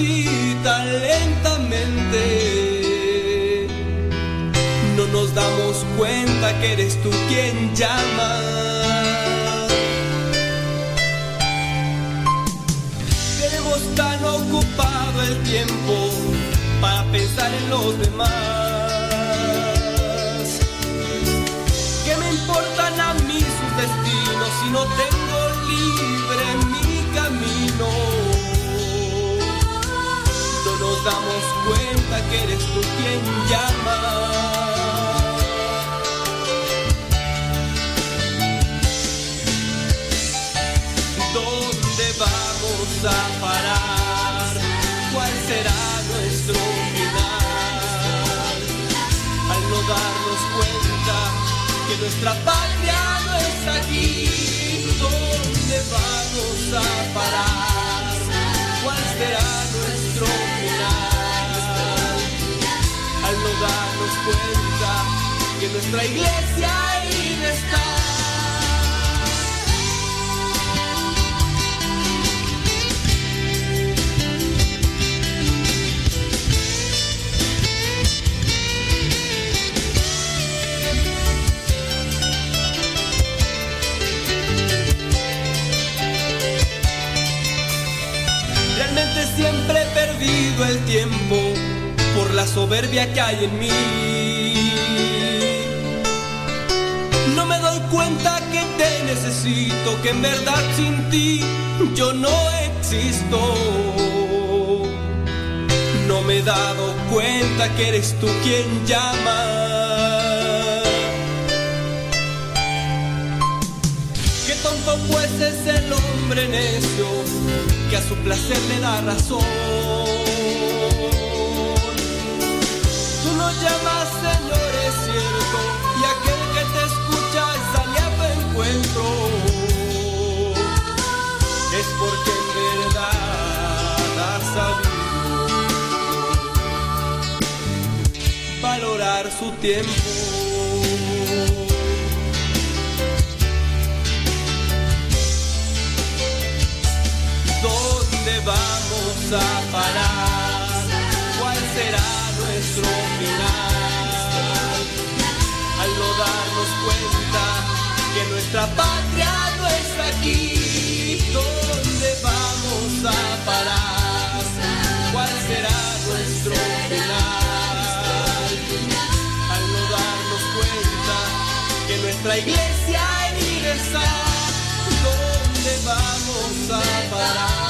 así tan lentamente. No nos damos cuenta que eres tú quien llama. Tenemos tan ocupado el tiempo para pensar en los demás. ¿Qué me importan a mí sus destinos si no tengo damos cuenta que eres tú quien llama. ¿Dónde vamos a parar? ¿Cuál será nuestro final? Al no darnos cuenta que nuestra patria no está aquí. ¿Dónde vamos a parar? ¿Cuál será darnos cuenta que nuestra iglesia ahí está. Siempre he perdido el tiempo la soberbia que hay en mí. No me doy cuenta que te necesito, que en verdad sin ti yo no existo. No me he dado cuenta que eres tú quien llama. Qué tonto pues es el hombre necio que a su placer le da razón. Su tiempo. ¿Dónde vamos a parar? ¿Cuál será nuestro final? Al no darnos cuenta que nuestra patria no está aquí. ¿Dónde vamos a parar? ¿Cuál será nuestro final? Nuestra iglesia está. ¿Dónde vamos a parar?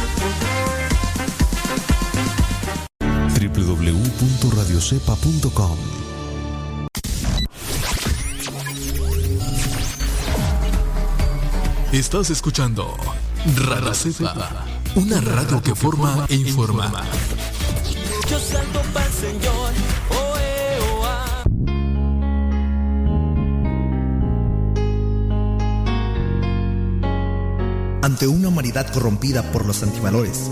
www.radiocepa.com Estás escuchando Radio Cepa, una radio que forma e informa. Yo salto Señor, oh, eh, oh, ah. ante una humanidad corrompida por los antivalores,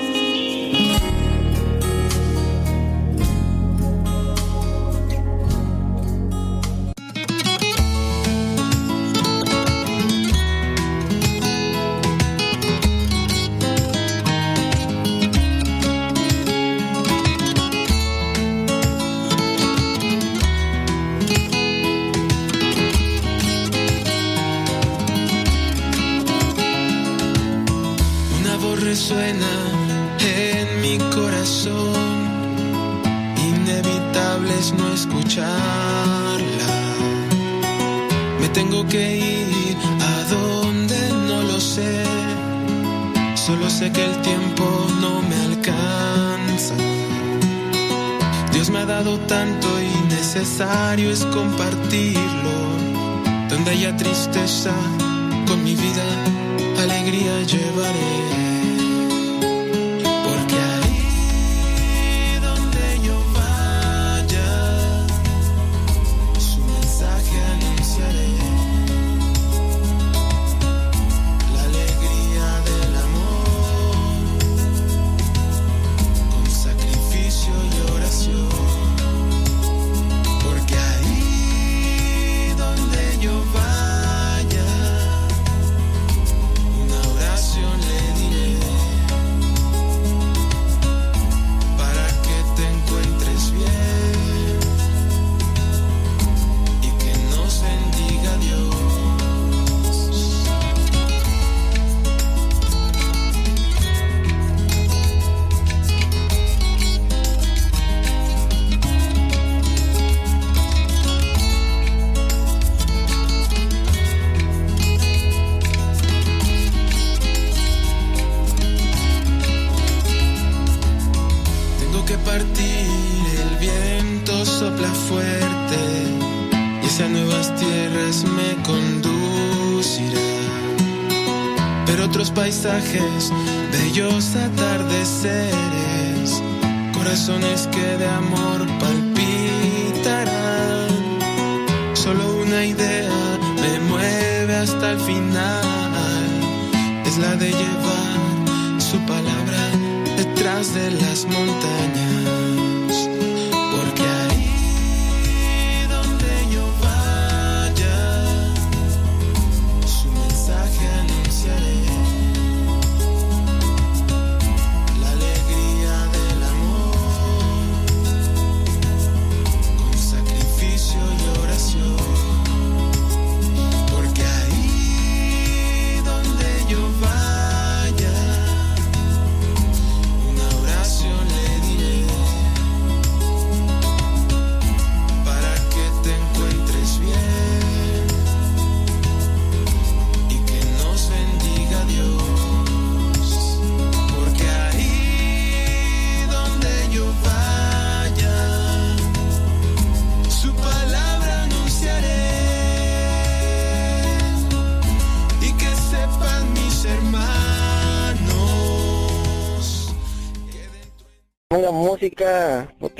tanto y necesario es compartirlo. Donde haya tristeza, con mi vida alegría llevaré.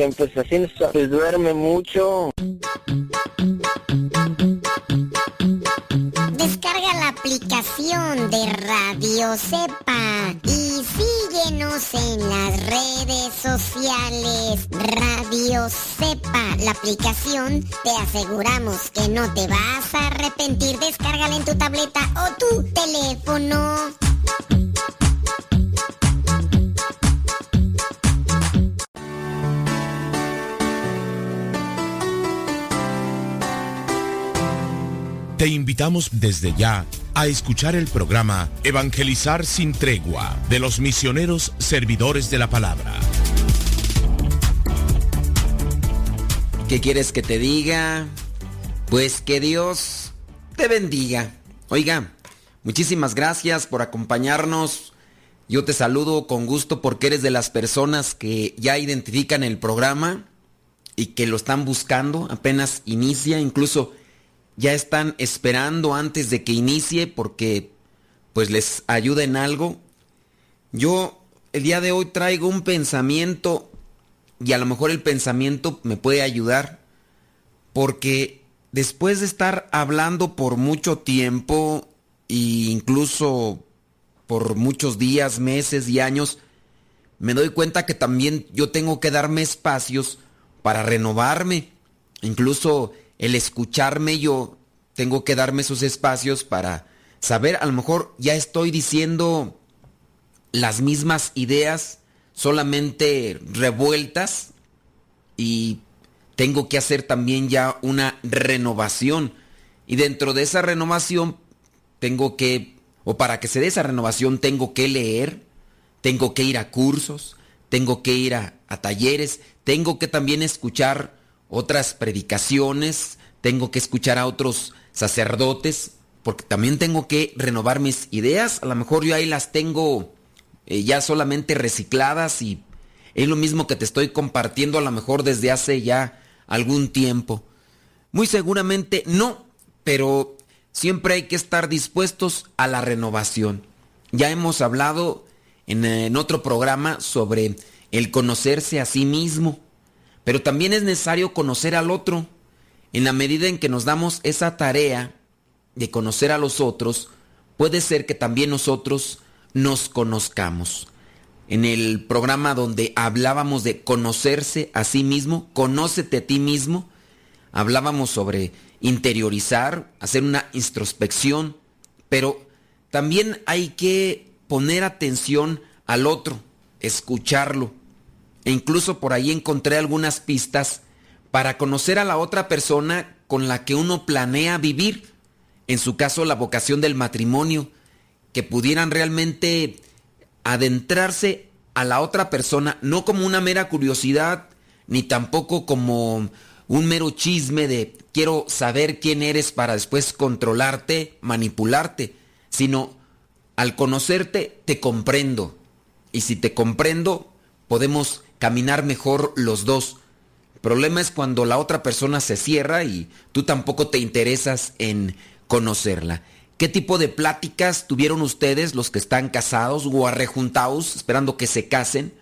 Porque pues así se duerme mucho. Descarga la aplicación de Radio Cepa y síguenos en las redes sociales. Radio Cepa, la aplicación, te aseguramos que no te vas a arrepentir. Descárgala en tu tableta o tu teléfono. Te invitamos desde ya a escuchar el programa Evangelizar sin tregua de los misioneros servidores de la palabra. ¿Qué quieres que te diga? Pues que Dios te bendiga. Oiga, muchísimas gracias por acompañarnos. Yo te saludo con gusto porque eres de las personas que ya identifican el programa y que lo están buscando, apenas inicia, incluso ya están esperando antes de que inicie porque pues les ayuda en algo. Yo el día de hoy traigo un pensamiento y a lo mejor el pensamiento me puede ayudar porque después de estar hablando por mucho tiempo e incluso por muchos días, meses y años, me doy cuenta que también yo tengo que darme espacios para renovarme. Incluso el escucharme yo, tengo que darme esos espacios para saber, a lo mejor ya estoy diciendo las mismas ideas, solamente revueltas, y tengo que hacer también ya una renovación. Y dentro de esa renovación tengo que, o para que se dé esa renovación, tengo que leer, tengo que ir a cursos, tengo que ir a, a talleres, tengo que también escuchar otras predicaciones, tengo que escuchar a otros sacerdotes, porque también tengo que renovar mis ideas. A lo mejor yo ahí las tengo eh, ya solamente recicladas y es lo mismo que te estoy compartiendo a lo mejor desde hace ya algún tiempo. Muy seguramente no, pero siempre hay que estar dispuestos a la renovación. Ya hemos hablado en, en otro programa sobre el conocerse a sí mismo, pero también es necesario conocer al otro. En la medida en que nos damos esa tarea de conocer a los otros, puede ser que también nosotros nos conozcamos. En el programa donde hablábamos de conocerse a sí mismo, conócete a ti mismo, hablábamos sobre interiorizar, hacer una introspección, pero también hay que poner atención al otro, escucharlo. E incluso por ahí encontré algunas pistas para conocer a la otra persona con la que uno planea vivir. En su caso, la vocación del matrimonio, que pudieran realmente adentrarse a la otra persona, no como una mera curiosidad, ni tampoco como un mero chisme de quiero saber quién eres para después controlarte, manipularte, sino al conocerte te comprendo. Y si te comprendo, podemos caminar mejor los dos. El problema es cuando la otra persona se cierra y tú tampoco te interesas en conocerla. ¿Qué tipo de pláticas tuvieron ustedes, los que están casados o arrejuntados, esperando que se casen?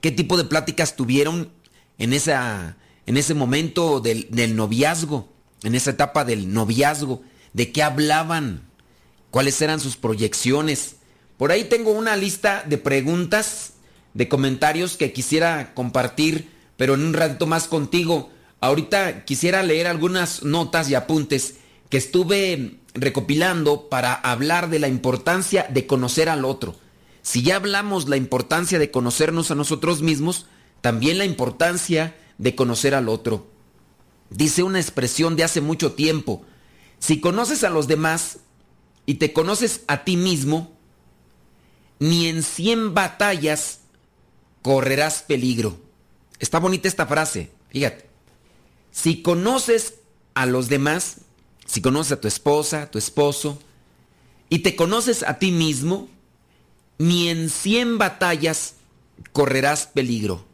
¿Qué tipo de pláticas tuvieron en, esa, en ese momento del, del noviazgo, en esa etapa del noviazgo? ¿De qué hablaban? ¿Cuáles eran sus proyecciones? Por ahí tengo una lista de preguntas, de comentarios que quisiera compartir, pero en un rato más contigo. Ahorita quisiera leer algunas notas y apuntes que estuve recopilando para hablar de la importancia de conocer al otro. Si ya hablamos la importancia de conocernos a nosotros mismos, también la importancia de conocer al otro. Dice una expresión de hace mucho tiempo, si conoces a los demás y te conoces a ti mismo, ni en cien batallas correrás peligro. Está bonita esta frase, fíjate. Si conoces a los demás, si conoces a tu esposa, tu esposo, y te conoces a ti mismo, ni en cien batallas correrás peligro,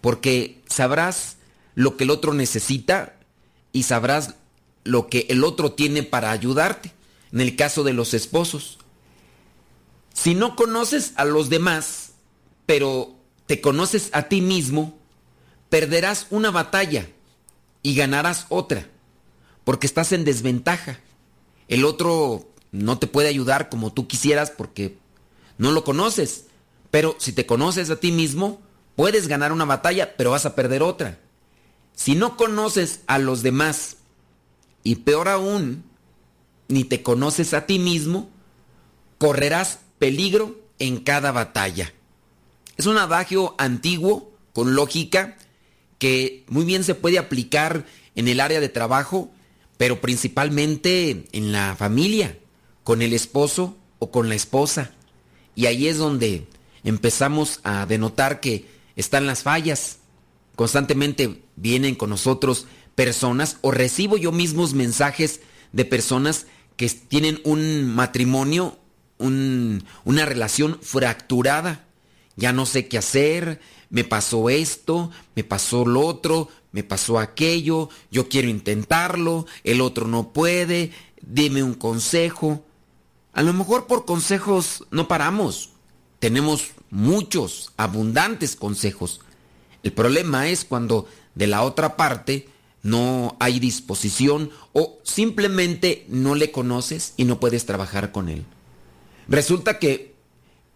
porque sabrás lo que el otro necesita y sabrás lo que el otro tiene para ayudarte, en el caso de los esposos. Si no conoces a los demás, pero te conoces a ti mismo, perderás una batalla y ganarás otra porque estás en desventaja. El otro no te puede ayudar como tú quisieras porque no lo conoces. Pero si te conoces a ti mismo, puedes ganar una batalla, pero vas a perder otra. Si no conoces a los demás, y peor aún, ni te conoces a ti mismo, correrás peligro en cada batalla. Es un adagio antiguo, con lógica, que muy bien se puede aplicar en el área de trabajo pero principalmente en la familia, con el esposo o con la esposa. Y ahí es donde empezamos a denotar que están las fallas. Constantemente vienen con nosotros personas o recibo yo mismos mensajes de personas que tienen un matrimonio una relación fracturada. Ya no sé qué hacer, me pasó esto, me pasó lo otro, me pasó aquello, yo quiero intentarlo, el otro no puede, dime un consejo. A lo mejor por consejos no paramos. Tenemos muchos, abundantes consejos. El problema es cuando de la otra parte no hay disposición o simplemente no le conoces y no puedes trabajar con él. Resulta que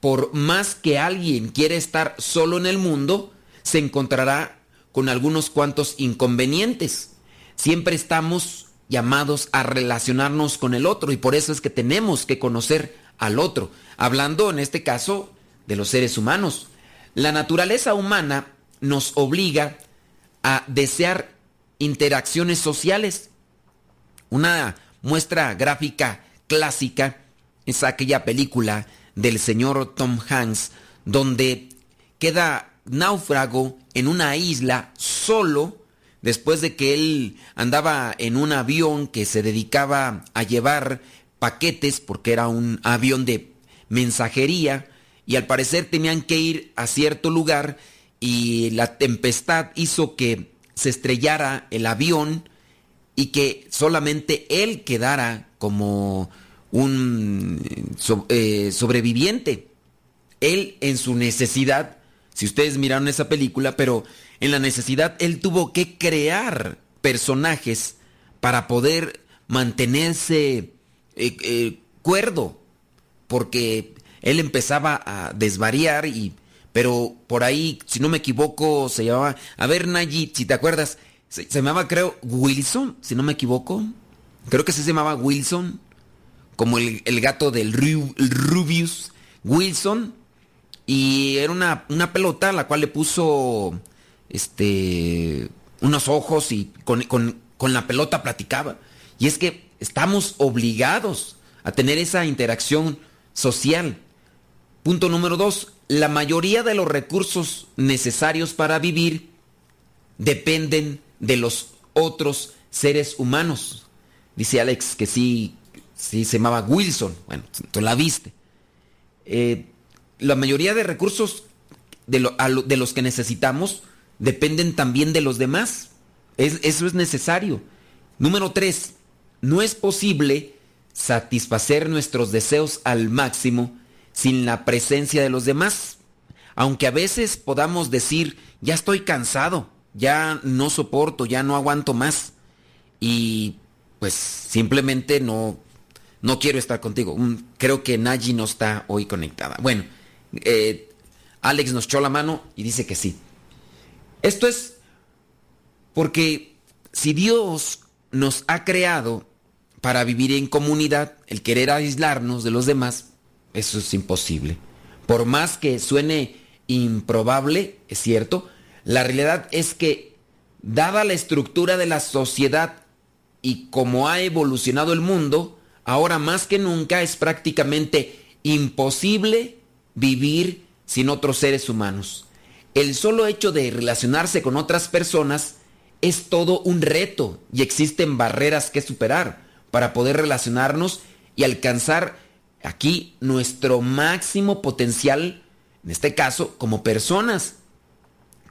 por más que alguien quiera estar solo en el mundo, se encontrará con algunos cuantos inconvenientes. Siempre estamos llamados a relacionarnos con el otro y por eso es que tenemos que conocer al otro. Hablando en este caso de los seres humanos. La naturaleza humana nos obliga a desear interacciones sociales. Una muestra gráfica clásica es aquella película del señor Tom Hanks donde queda náufrago en una isla solo después de que él andaba en un avión que se dedicaba a llevar paquetes porque era un avión de mensajería y al parecer tenían que ir a cierto lugar y la tempestad hizo que se estrellara el avión y que solamente él quedara como un eh, sobreviviente. Él en su necesidad, si ustedes miraron esa película, pero en la necesidad él tuvo que crear personajes para poder mantenerse eh, eh, cuerdo, porque él empezaba a desvariar y pero por ahí, si no me equivoco, se llamaba, a ver Nayit, si te acuerdas, se, llamaba creo Wilson, si no me equivoco. Creo que se llamaba Wilson, como el, gato del Rubius, Wilson. Y era una, una, pelota a la cual le puso este unos ojos y con, con la pelota platicaba. Y es que estamos obligados a tener esa interacción social. Punto número dos, la mayoría de los recursos necesarios para vivir dependen de los otros seres humanos. Dice Alex que sí, sí se llamaba Wilson. Bueno, tú la viste. Eh, la mayoría de recursos de, de, los que necesitamos dependen también de los demás. eso es necesario. Número tres, no es posible satisfacer nuestros deseos al máximo sin la presencia de los demás. Aunque a veces podamos decir, ya estoy cansado, ya no soporto, ya no aguanto más. Y pues simplemente no, no quiero estar contigo. Mm, creo que Naji no está hoy conectada. Bueno, eh, Alex nos echó la mano y dice que sí. Esto es porque si Dios nos ha creado para vivir en comunidad, el querer aislarnos de los demás, eso es imposible. Por más que suene improbable, es cierto, la realidad es que, dada la estructura de la sociedad y como ha evolucionado el mundo, ahora más que nunca es prácticamente imposible vivir sin otros seres humanos. El solo hecho de relacionarse con otras personas es todo un reto y existen barreras que superar para poder relacionarnos y alcanzar aquí nuestro máximo potencial, en este caso, como personas,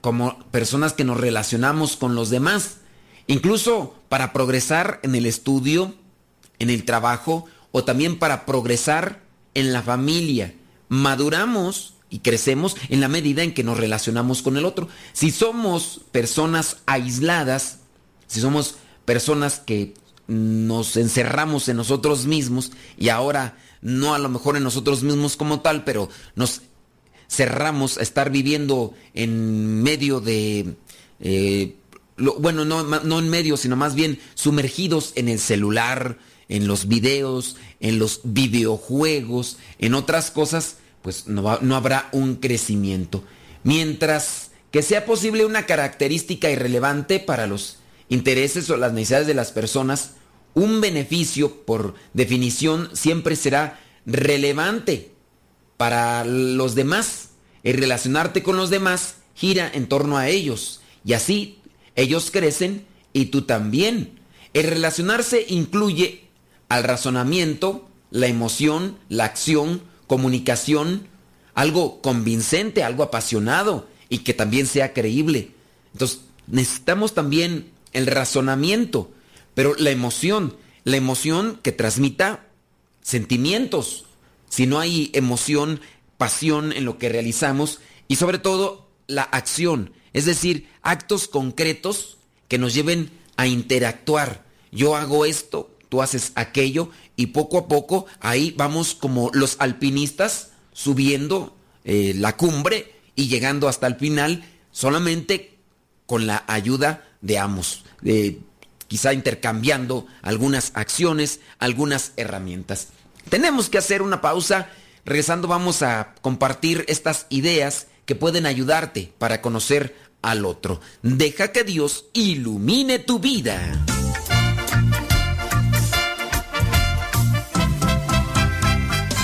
como personas que nos relacionamos con los demás, incluso para progresar en el estudio, en el trabajo o también para progresar en la familia. Maduramos y crecemos en la medida en que nos relacionamos con el otro. Si somos personas aisladas, si somos personas que nos encerramos en nosotros mismos y ahora no a lo mejor en nosotros mismos como tal, pero nos cerramos a estar viviendo en medio de, eh, bueno, no, no, en medio, sino más bien sumergidos en el celular, en los videos, en los videojuegos, en otras cosas, pues no, no habrá un crecimiento. Mientras que sea posible una característica irrelevante para los intereses o las necesidades de las personas, un beneficio, por definición, siempre será relevante para los demás. El relacionarte con los demás gira en torno a ellos y así ellos crecen y tú también. El relacionarse incluye al razonamiento, la emoción, la acción, comunicación, algo convincente, algo apasionado y que también sea creíble. Entonces, necesitamos también el razonamiento, pero la emoción, la emoción que transmita sentimientos. Si no hay emoción, pasión en lo que realizamos y sobre todo la acción, es decir, actos concretos que nos lleven a interactuar. Yo hago esto, tú haces aquello y poco a poco ahí vamos como los alpinistas subiendo eh, la cumbre y llegando hasta el final solamente con la ayuda de ambos, quizá intercambiando algunas acciones, algunas herramientas. Tenemos que hacer una pausa. Regresando vamos a compartir estas ideas que pueden ayudarte para conocer al otro. Deja que Dios ilumine tu vida.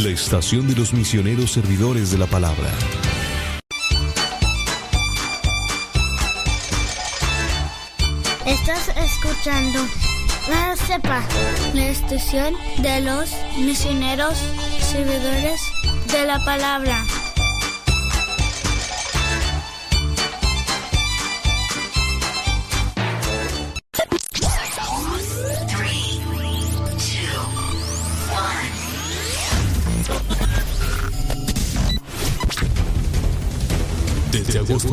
la estación de los misioneros servidores de la palabra. Estás escuchando la CEPA, la estación de los misioneros servidores de la palabra.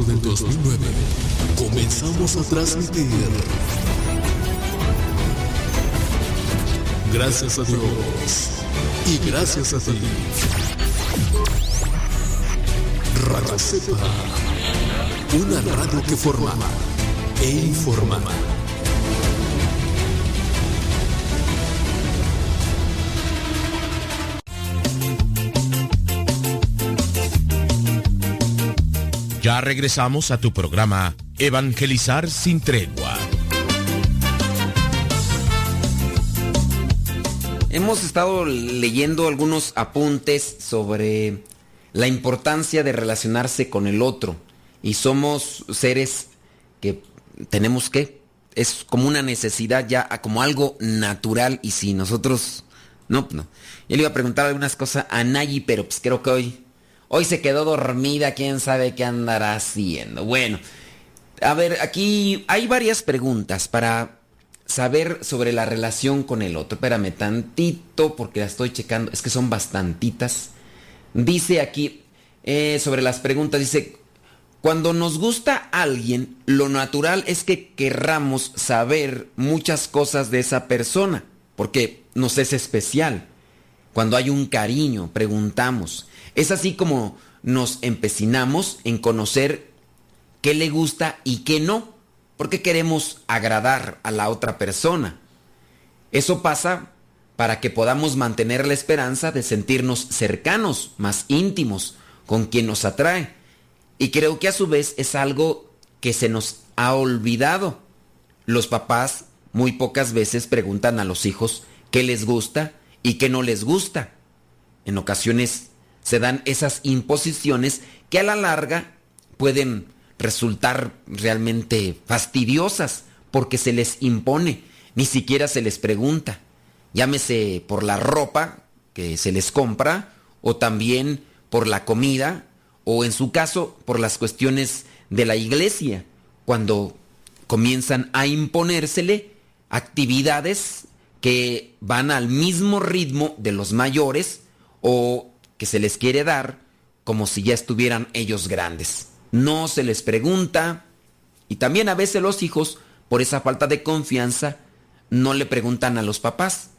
Del 2009 comenzamos a transmitir. Gracias a Dios y gracias a ti. Radio Cepa, una radio que formaba e informaba. Ya regresamos a tu programa Evangelizar sin tregua. Hemos estado leyendo algunos apuntes sobre la importancia de relacionarse con el otro y somos seres que tenemos que, es como una necesidad ya, como algo natural y si nosotros, no, no. Yo le iba a preguntar algunas cosas a Nayi, pero pues creo que hoy Hoy se quedó dormida, quién sabe qué andará haciendo. Bueno, a ver, aquí hay varias preguntas para saber sobre la relación con el otro. Espérame tantito porque la estoy checando. Es que son bastantitas. Dice aquí eh, sobre las preguntas, dice, cuando nos gusta alguien, lo natural es que querramos saber muchas cosas de esa persona, porque nos es especial. Cuando hay un cariño, preguntamos. Es así como nos empecinamos en conocer qué le gusta y qué no, porque queremos agradar a la otra persona. Eso pasa para que podamos mantener la esperanza de sentirnos cercanos, más íntimos, con quien nos atrae. Y creo que a su vez es algo que se nos ha olvidado. Los papás muy pocas veces preguntan a los hijos qué les gusta y qué no les gusta. En ocasiones se dan esas imposiciones que a la larga pueden resultar realmente fastidiosas porque se les impone, ni siquiera se les pregunta. Llámese por la ropa que se les compra o también por la comida o en su caso por las cuestiones de la iglesia, cuando comienzan a imponérsele actividades que van al mismo ritmo de los mayores o se les quiere dar como si ya estuvieran ellos grandes. No se les pregunta y también a veces los hijos, por esa falta de confianza, no le preguntan a los papás.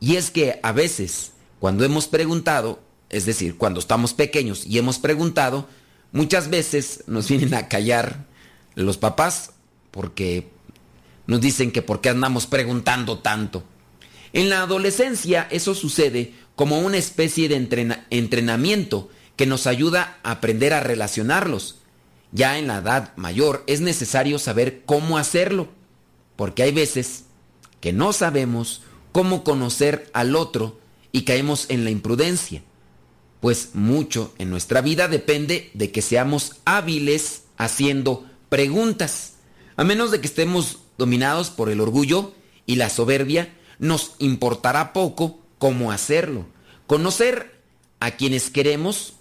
Y es que a veces, cuando hemos preguntado, es decir, cuando estamos pequeños y hemos preguntado, muchas veces nos vienen a callar los papás porque nos dicen que por qué andamos preguntando tanto. En la adolescencia eso sucede como una especie de entrenamiento que nos ayuda a aprender a relacionarlos. Ya en la edad mayor es necesario saber cómo hacerlo, porque hay veces que no sabemos cómo conocer al otro y caemos en la imprudencia, pues mucho en nuestra vida depende de que seamos hábiles haciendo preguntas. A menos de que estemos dominados por el orgullo y la soberbia, nos importará poco cómo hacerlo. Conocer a quienes queremos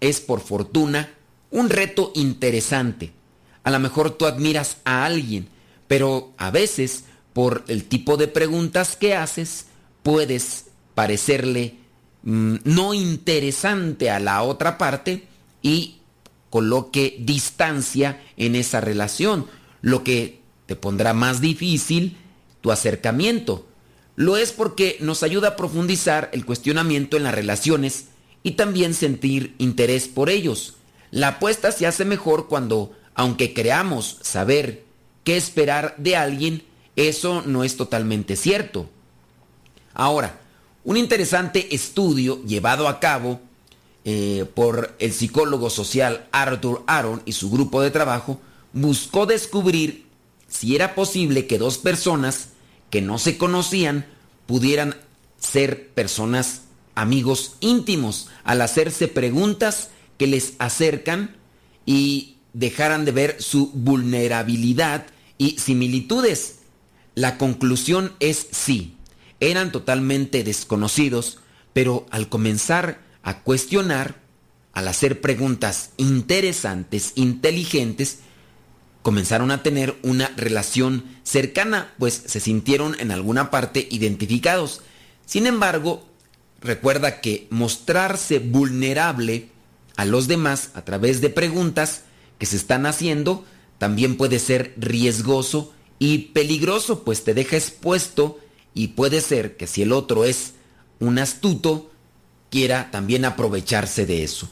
es por fortuna un reto interesante. A lo mejor tú admiras a alguien, pero a veces por el tipo de preguntas que haces puedes parecerle mm, no interesante a la otra parte y coloque distancia en esa relación, lo que te pondrá más difícil tu acercamiento. Lo es porque nos ayuda a profundizar el cuestionamiento en las relaciones y también sentir interés por ellos. La apuesta se hace mejor cuando, aunque creamos saber qué esperar de alguien, eso no es totalmente cierto. Ahora, un interesante estudio llevado a cabo eh, por el psicólogo social Arthur Aaron y su grupo de trabajo buscó descubrir si era posible que dos personas que no se conocían pudieran ser personas amigos íntimos al hacerse preguntas que les acercan y dejaran de ver su vulnerabilidad y similitudes. La conclusión es sí, eran totalmente desconocidos, pero al comenzar a cuestionar, al hacer preguntas interesantes, inteligentes, comenzaron a tener una relación cercana, pues se sintieron en alguna parte identificados. Sin embargo, recuerda que mostrarse vulnerable a los demás a través de preguntas que se están haciendo también puede ser riesgoso y peligroso, pues te deja expuesto y puede ser que si el otro es un astuto, quiera también aprovecharse de eso.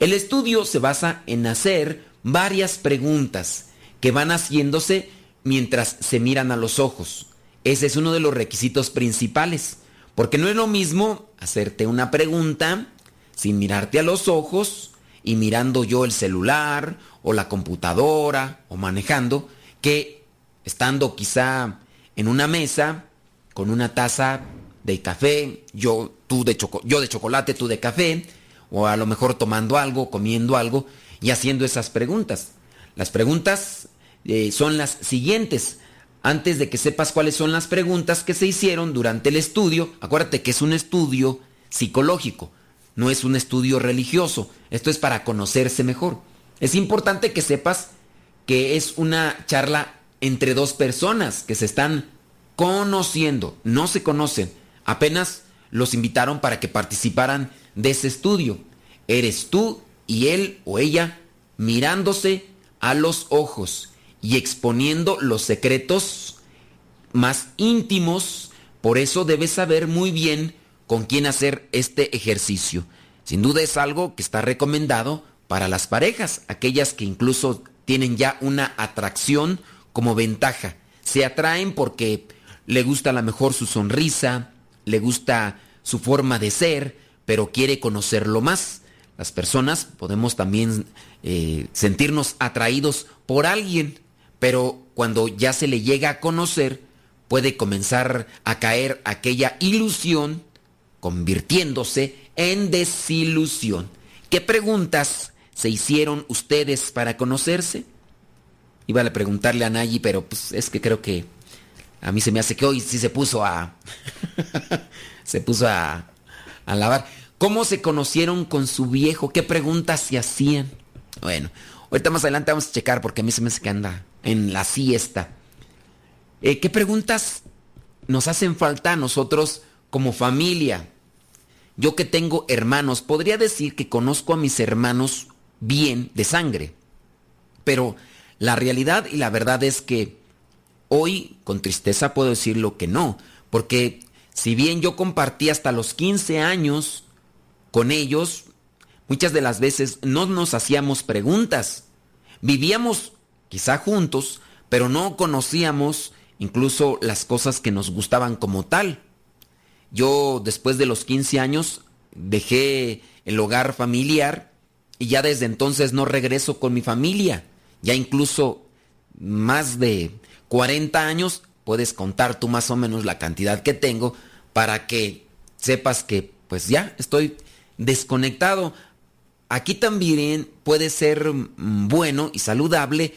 El estudio se basa en hacer varias preguntas que van haciéndose mientras se miran a los ojos. Ese es uno de los requisitos principales, porque no es lo mismo hacerte una pregunta sin mirarte a los ojos y mirando yo el celular o la computadora o manejando, que estando quizá en una mesa con una taza de café, yo, tú de yo de chocolate, tú de café, o a lo mejor tomando algo, comiendo algo y haciendo esas preguntas. Las preguntas eh, son las siguientes. Antes de que sepas cuáles son las preguntas que se hicieron durante el estudio, acuérdate que es un estudio psicológico, no es un estudio religioso. Esto es para conocerse mejor. Es importante que sepas que es una charla entre dos personas que se están conociendo, no se conocen, apenas los invitaron para que participaran de ese estudio. Eres tú y él o ella mirándose a los ojos y exponiendo los secretos más íntimos. Por eso debes saber muy bien con quién hacer este ejercicio. Sin duda es algo que está recomendado para las parejas, aquellas que incluso tienen ya una atracción como ventaja. Se atraen porque le gusta a lo mejor su sonrisa, le gusta su forma de ser, pero quiere conocerlo más. Las personas podemos también eh, sentirnos atraídos por alguien, pero cuando ya se le llega a conocer, puede comenzar a caer aquella ilusión, convirtiéndose en desilusión. ¿Qué preguntas se hicieron ustedes para conocerse? Iba a preguntarle a Nayi, pero pues es que creo que a mí se me hace que hoy sí se puso a. se puso a, a lavar. ¿Cómo se conocieron con su viejo? ¿Qué preguntas se hacían? Bueno, ahorita más adelante vamos a checar porque a mí se me hace que anda en la siesta. Eh, ¿Qué preguntas nos hacen falta a nosotros como familia? Yo que tengo hermanos, podría decir que conozco a mis hermanos bien de sangre. Pero la realidad y la verdad es que hoy con tristeza puedo decir lo que no, porque si bien yo compartí hasta los 15 años con ellos, muchas de las veces no nos hacíamos preguntas. Vivíamos quizá juntos, pero no conocíamos incluso las cosas que nos gustaban como tal. Yo después de los 15 años dejé el hogar familiar y ya desde entonces no regreso con mi familia. Ya incluso más de 40 años puedes contar tú más o menos la cantidad que tengo para que sepas que pues ya estoy desconectado. Aquí también puede ser mm, bueno y saludable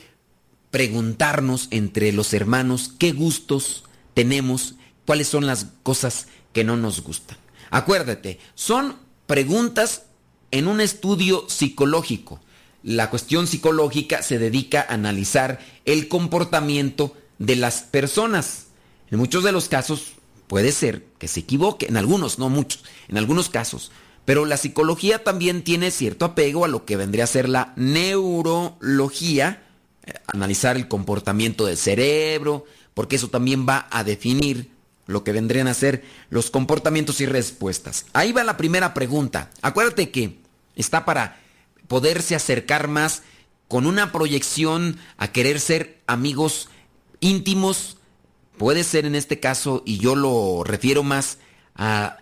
preguntarnos entre los hermanos qué gustos tenemos, cuáles son las cosas que no nos gustan. Acuérdate, son preguntas en un estudio psicológico. La cuestión psicológica se dedica a analizar el comportamiento de las personas. En muchos de los casos puede ser que se equivoque, en algunos, no muchos, en algunos casos. Pero la psicología también tiene cierto apego a lo que vendría a ser la neurología, analizar el comportamiento del cerebro, porque eso también va a definir lo que vendrían a ser los comportamientos y respuestas. Ahí va la primera pregunta. Acuérdate que está para poderse acercar más con una proyección a querer ser amigos íntimos. Puede ser en este caso, y yo lo refiero más a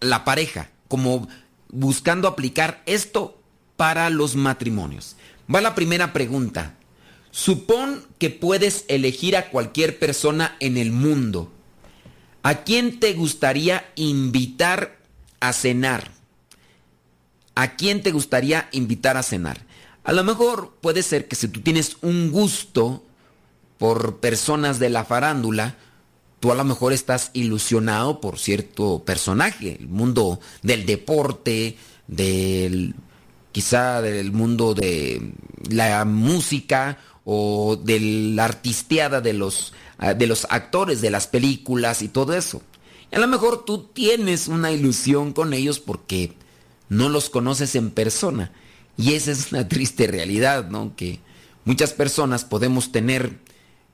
la pareja, como buscando aplicar esto para los matrimonios. Va la primera pregunta. Supón que puedes elegir a cualquier persona en el mundo ¿A quién te gustaría invitar a cenar? ¿A quién te gustaría invitar a cenar? A lo mejor puede ser que si tú tienes un gusto por personas de la farándula, tú a lo mejor estás ilusionado por cierto personaje, el mundo del deporte, del quizá del mundo de la música o de la artisteada de los Ah, de los actores de las películas y todo eso. Y a lo mejor tú tienes una ilusión con ellos porque no los conoces en persona. Y esa es una triste realidad, ¿no? Que muchas personas podemos tener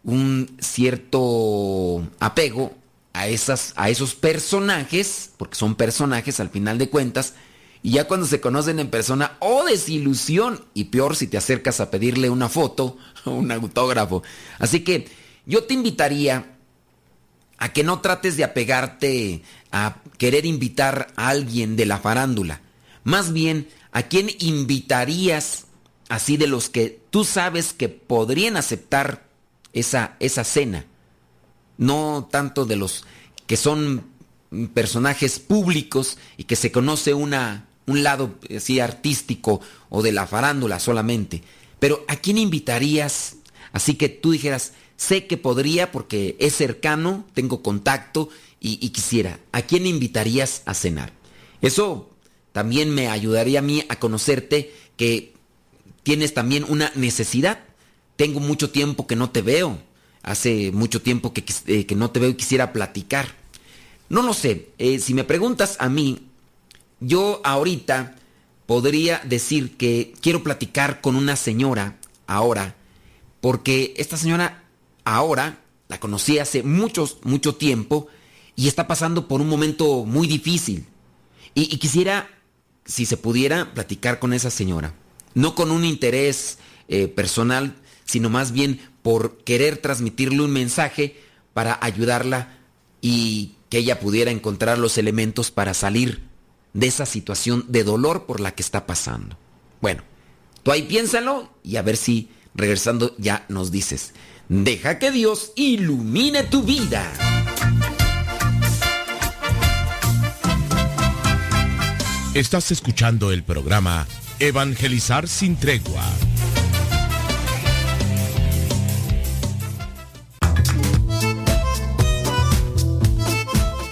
un cierto apego a, esas, a esos personajes, porque son personajes al final de cuentas, y ya cuando se conocen en persona, ¡oh desilusión! Y peor si te acercas a pedirle una foto o un autógrafo. Así que yo te invitaría a que no trates de apegarte a querer invitar a alguien de la farándula. Más bien, ¿a quién invitarías así de los que tú sabes que podrían aceptar esa, esa cena? No tanto de los que son personajes públicos y que se conoce una, un lado así artístico o de la farándula solamente. Pero ¿a quién invitarías? Así que tú dijeras, sé que podría porque es cercano, tengo contacto y, quisiera. ¿A quién invitarías a cenar? Eso también me ayudaría a mí a conocerte que tienes también una necesidad. Tengo mucho tiempo que no te veo. Hace mucho tiempo que, eh, que no te veo y quisiera platicar. No lo sé. Eh, si me preguntas a mí, yo ahorita podría decir que quiero platicar con una señora ahora, porque esta señora ahora, la conocí hace muchos, mucho tiempo y está pasando por un momento muy difícil. Y, quisiera, si se pudiera, platicar con esa señora. No con un interés eh, personal, sino más bien por querer transmitirle un mensaje para ayudarla y que ella pudiera encontrar los elementos para salir de esa situación de dolor por la que está pasando. Bueno, tú ahí piénsalo y a ver si regresando ya nos dices. Deja que Dios ilumine tu vida. Estás escuchando el programa Evangelizar sin tregua.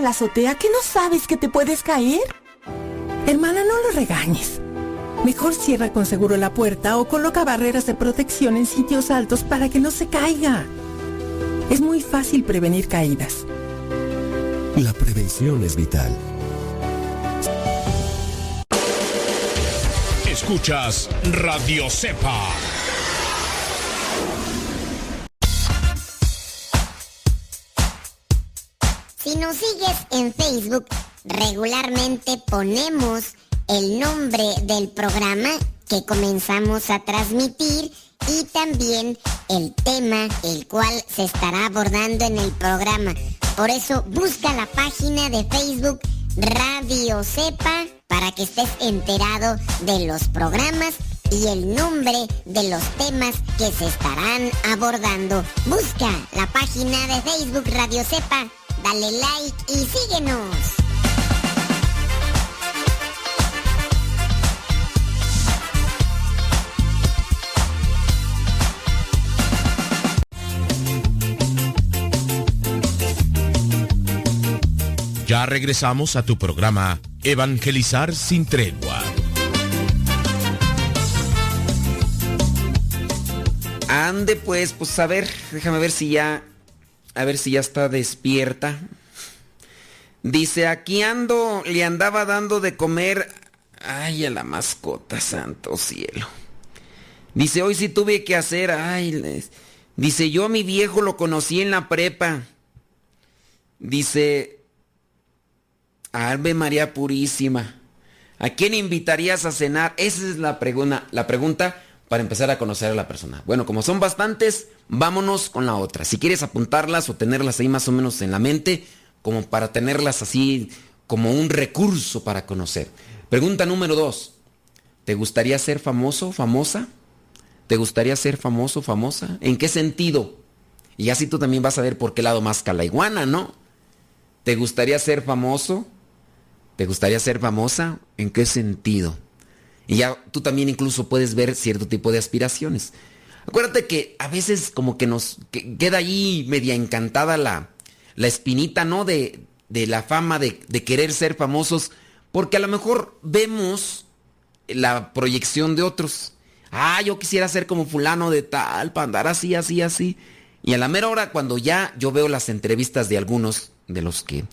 En la azotea, que no sabes que te puedes caer. Hermana, no lo regañes. Mejor cierra con seguro la puerta o coloca barreras de protección en sitios altos para que no se caiga. Es muy fácil prevenir caídas. La prevención es vital. Escuchas Radio Cepa. Si nos sigues en Facebook, regularmente ponemos el nombre del programa que comenzamos a transmitir y también el tema el cual se estará abordando en el programa. Por eso busca la página de Facebook Radio Cepa para que estés enterado de los programas y el nombre de los temas que se estarán abordando. Busca la página de Facebook Radio Cepa, dale like y síguenos. Ya regresamos a tu programa Evangelizar sin tregua. Ande pues, pues a ver, déjame ver si ya, a ver si ya está despierta. Dice, aquí ando, le andaba dando de comer, ay, a la mascota, santo cielo. Dice, hoy sí tuve que hacer, ay, dice, yo a mi viejo lo conocí en la prepa. Dice, Ave María Purísima. ¿A quién invitarías a cenar? Esa es la pregunta, la pregunta para empezar a conocer a la persona. Bueno, como son bastantes, vámonos con la otra. Si quieres apuntarlas o tenerlas ahí más o menos en la mente, como para tenerlas así como un recurso para conocer. Pregunta número dos. ¿Te gustaría ser famoso, famosa? ¿Te gustaría ser famoso, famosa? ¿En qué sentido? Y así tú también vas a ver por qué lado más la iguana, ¿no? ¿Te gustaría ser famoso? ¿Te gustaría ser famosa? ¿En qué sentido? Y ya tú también incluso puedes ver cierto tipo de aspiraciones. Acuérdate que a veces como que nos queda ahí media encantada la, la espinita, ¿no? De, de la fama, de, de querer ser famosos, porque a lo mejor vemos la proyección de otros. Ah, yo quisiera ser como fulano de tal, para andar así, así, así. Y a la mera hora, cuando ya yo veo las entrevistas de algunos de los que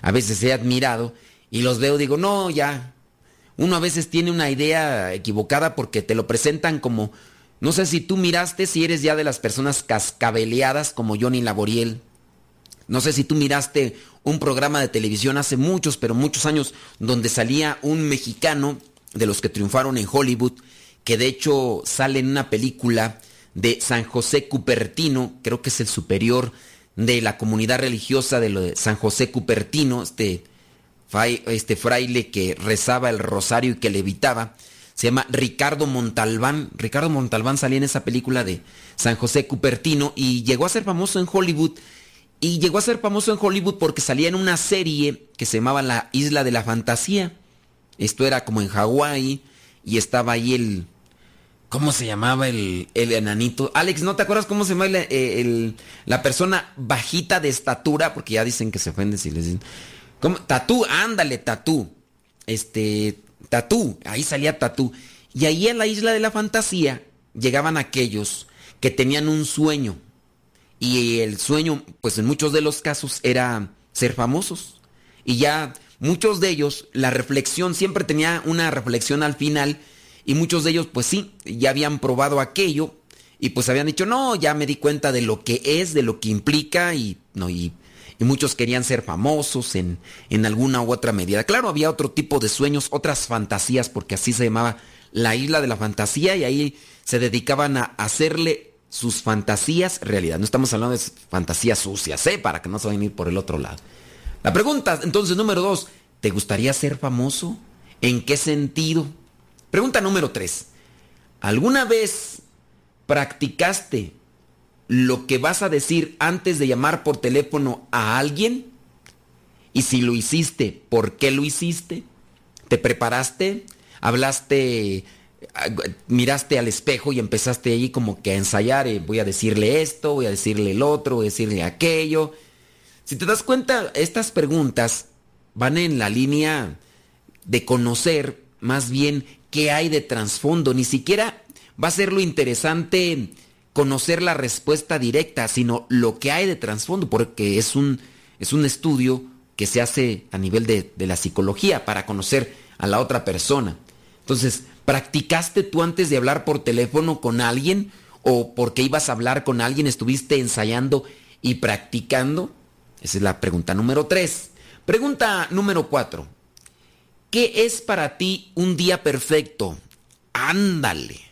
a veces he admirado, y los veo, digo, no, ya. Uno a veces tiene una idea equivocada porque te lo presentan como, no sé si tú miraste, si eres ya de las personas cascabeleadas como Johnny Laboriel. No sé si tú miraste un programa de televisión hace muchos, pero muchos años, donde salía un mexicano de los que triunfaron en Hollywood, que de hecho sale en una película de San José Cupertino, creo que es el superior de la comunidad religiosa de, lo de San José Cupertino, este este fraile que rezaba el rosario y que levitaba, se llama Ricardo Montalbán. Ricardo Montalbán salía en esa película de San José Cupertino y llegó a ser famoso en Hollywood. Y llegó a ser famoso en Hollywood porque salía en una serie que se llamaba La Isla de la Fantasía. Esto era como en Hawái y estaba ahí el... ¿Cómo se llamaba el, el enanito? Alex, ¿no te acuerdas cómo se llama el, la persona bajita de estatura? Porque ya dicen que se ofende si les dicen ¿Cómo? Tatú, ándale, tatú. Este, tatú, ahí salía tatú. Y ahí en la isla de la fantasía llegaban aquellos que tenían un sueño. Y el sueño, pues en muchos de los casos, era ser famosos. Y ya muchos de ellos, la reflexión siempre tenía una reflexión al final. Y muchos de ellos, pues sí, ya habían probado aquello. Y pues habían dicho, no, ya me di cuenta de lo que es, de lo que implica. Y no, y y muchos querían ser famosos en, en alguna u otra medida. Claro, había otro tipo de sueños, otras fantasías, porque así se llamaba la isla de la fantasía y ahí se dedicaban a hacerle sus fantasías realidad. No estamos hablando de fantasías sucias, ¿eh? Para que no se vayan a ir por el otro lado. La pregunta, entonces, número dos, ¿te gustaría ser famoso? ¿En qué sentido? Pregunta número tres, ¿alguna vez practicaste lo que vas a decir antes de llamar por teléfono a alguien? Y si lo hiciste, ¿por qué lo hiciste? ¿Te preparaste? ¿Hablaste? miraste al espejo y empezaste ahí como que a ensayar, eh, voy a decirle esto, voy a decirle el otro, voy a decirle aquello. Si te das cuenta, estas preguntas van en la línea de conocer más bien qué hay de trasfondo. Ni siquiera va a ser lo interesante conocer la respuesta directa, sino lo que hay de trasfondo, porque es un, es un estudio que se hace a nivel de, de la psicología para conocer a la otra persona. Entonces, ¿practicaste tú antes de hablar por teléfono con alguien? ¿O porque ibas a hablar con alguien estuviste ensayando y practicando? Esa es la pregunta número tres. Pregunta número cuatro. ¿Qué es para ti un día perfecto? Ándale.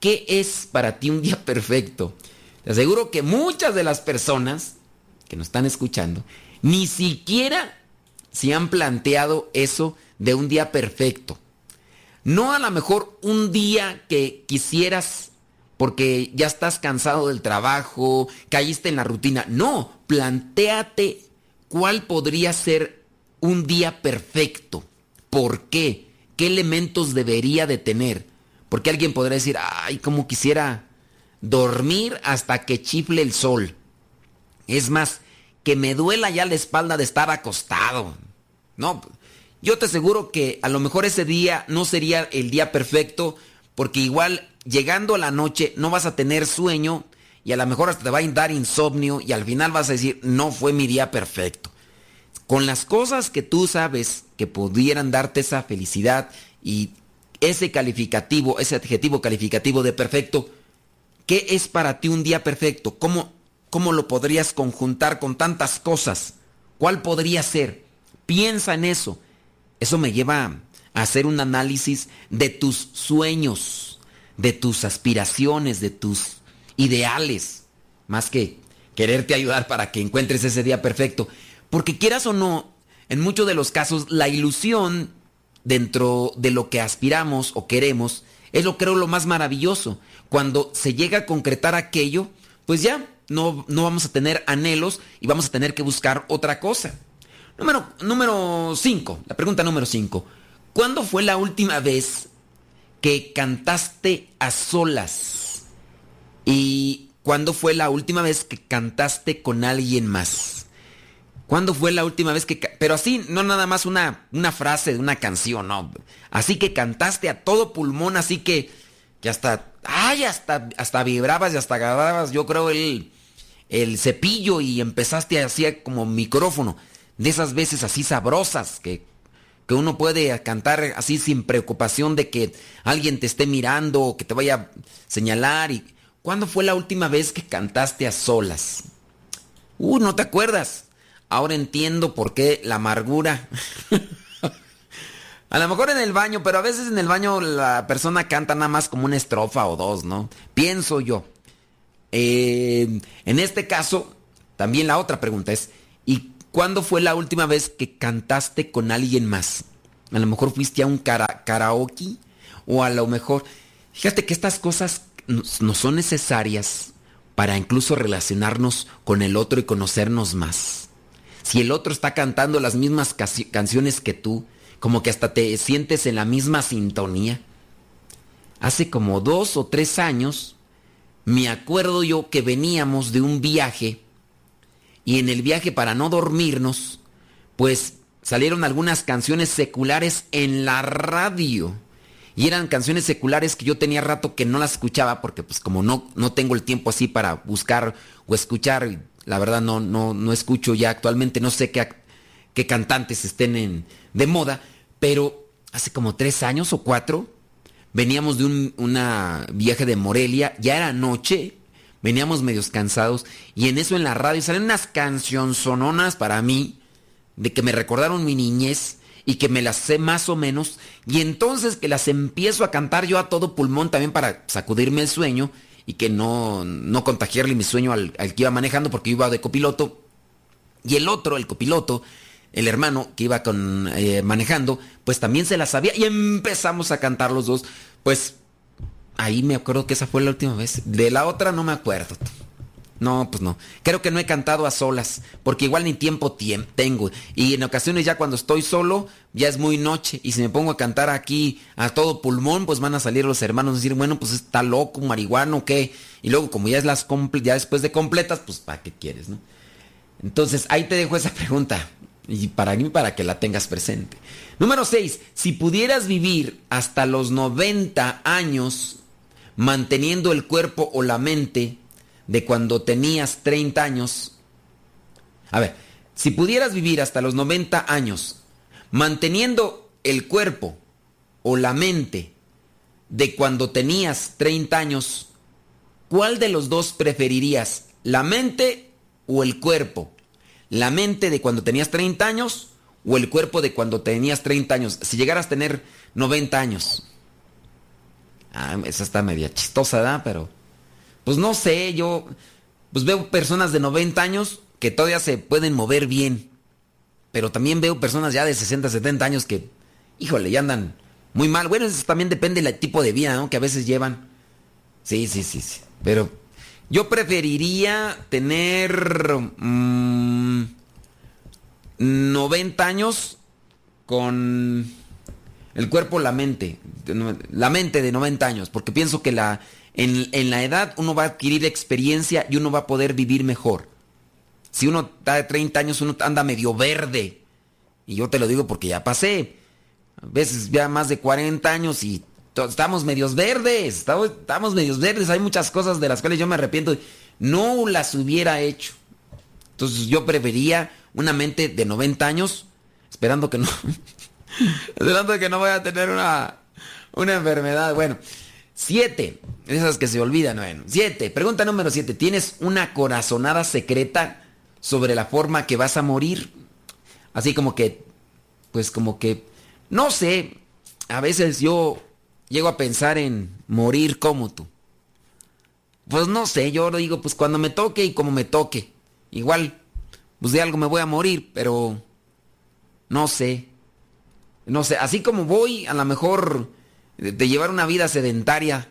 ¿Qué es para ti un día perfecto? Te aseguro que muchas de las personas que nos están escuchando ni siquiera se han planteado eso de un día perfecto. No a lo mejor un día que quisieras porque ya estás cansado del trabajo, caíste en la rutina. No, plantéate cuál podría ser un día perfecto. ¿Por qué? ¿Qué elementos debería de tener? Porque alguien podría decir, ay, como quisiera dormir hasta que chifle el sol. Es más, que me duela ya la espalda de estar acostado. No, yo te aseguro que a lo mejor ese día no sería el día perfecto, porque igual llegando a la noche no vas a tener sueño y a lo mejor hasta te va a dar insomnio y al final vas a decir, no fue mi día perfecto. Con las cosas que tú sabes que pudieran darte esa felicidad y ese calificativo, ese adjetivo calificativo de perfecto, ¿qué es para ti un día perfecto? ¿Cómo, cómo lo podrías conjuntar con tantas cosas? ¿Cuál podría ser? Piensa en eso. Eso me lleva a hacer un análisis de tus sueños, de tus aspiraciones, de tus ideales, más que quererte ayudar para que encuentres ese día perfecto. Porque quieras o no, en muchos de los casos la ilusión dentro de lo que aspiramos o queremos es lo creo lo más maravilloso. Cuando se llega a concretar aquello, pues ya no, no vamos a tener anhelos y vamos a tener que buscar otra cosa. Número 5, la pregunta número 5. ¿Cuándo fue la última vez que cantaste a solas? ¿Y cuándo fue la última vez que cantaste con alguien más? ¿Cuándo fue la última vez que... Pero así, no nada más una, una frase de una canción, no. Así que cantaste a todo pulmón, así que... Que hasta... ¡Ay! Hasta, hasta vibrabas y hasta agarrabas, yo creo, el, el cepillo y empezaste así como micrófono. De esas veces así sabrosas que que uno puede cantar así sin preocupación de que alguien te esté mirando o que te vaya a señalar. Y, ¿Cuándo fue la última vez que cantaste a solas? Uh, no te acuerdas. Ahora entiendo por qué la amargura. a lo mejor en el baño, pero a veces en el baño la persona canta nada más como una estrofa o dos, ¿no? Pienso yo. Eh, en este caso, también la otra pregunta es, ¿y ¿Cuándo fue la última vez que cantaste con alguien más? A lo mejor fuiste a un karaoke o a lo mejor... Fíjate que estas cosas no son necesarias para incluso relacionarnos con el otro y conocernos más. Si el otro está cantando las mismas canciones que tú, como que hasta te sientes en la misma sintonía. Hace como dos o tres años, me acuerdo yo que veníamos de un viaje y en el viaje para no dormirnos, pues salieron algunas canciones seculares en la radio. Y eran canciones seculares que yo tenía rato que no las escuchaba porque pues como no, no tengo el tiempo así para buscar o escuchar, la verdad no, no, no escucho ya actualmente, no sé qué, qué cantantes estén en, de moda, pero hace como tres años o cuatro veníamos de un una viaje de Morelia, ya era noche, veníamos medios cansados y en eso en la radio salen unas cancionzononas para mí de que me recordaron mi niñez y que me las sé más o menos y entonces que las empiezo a cantar yo a todo pulmón también para sacudirme el sueño y que no, no contagiarle mi sueño al, que iba manejando porque iba de copiloto y el otro, el copiloto, el hermano que iba con, eh, manejando, pues también se las sabía y empezamos a cantar los dos, pues Ahí me acuerdo que esa fue la última vez. De la otra no me acuerdo. No, pues no. Creo que no he cantado a solas, porque igual ni tiempo tengo. Y en ocasiones ya cuando estoy solo, ya es muy noche. Y si me pongo a cantar aquí a todo pulmón, pues van a salir los hermanos a decir, bueno, pues está loco, marihuano, ¿qué? Y luego como ya es las ya después de completas, pues ¿para qué quieres, no? Entonces, ahí te dejo esa pregunta. Y para mí, para que la tengas presente. Número 6. Si pudieras vivir hasta los 90 años manteniendo el cuerpo o la mente de cuando tenías 30 años. A ver, si pudieras vivir hasta los 90 años manteniendo el cuerpo o la mente de cuando tenías 30 años, ¿cuál de los dos preferirías? ¿La mente o el cuerpo? ¿La mente de cuando tenías 30 años o el cuerpo de cuando tenías 30 años? Si llegaras a tener 90 años. Ah, esa está media chistosa, ¿verdad? Pero, pues no sé, yo pues veo personas de 90 años que todavía se pueden mover bien. Pero también veo personas ya de 60, 70 años que, híjole, ya andan muy mal. Bueno, eso también depende del tipo de vida, ¿no? Que a veces llevan. Sí, sí, sí, sí. Pero yo preferiría tener 90 mm, años con el cuerpo, la mente. La mente de 90 años. Porque pienso que la, en, en la edad uno va a adquirir experiencia y uno va a poder vivir mejor. Si uno está de 30 años, uno anda medio verde. Y yo te lo digo porque ya pasé. A veces ya más de 40 años y estamos medios verdes. Estamos, estamos medios verdes. Hay muchas cosas de las cuales yo me arrepiento. No las hubiera hecho. Entonces yo prefería una mente de 90 años, esperando que no. esperando que no vaya a tener una, una enfermedad. Bueno, siete. Esas que se olvidan. Bueno, siete. Pregunta número siete. ¿Tienes una corazonada secreta? sobre la forma que vas a morir. Así como que, pues como que, no sé, a veces yo llego a pensar en morir como tú. Pues no sé, yo digo, pues cuando me toque y como me toque. Igual, pues de algo me voy a morir, pero no sé. No sé, así como voy, a lo mejor de llevar una vida sedentaria,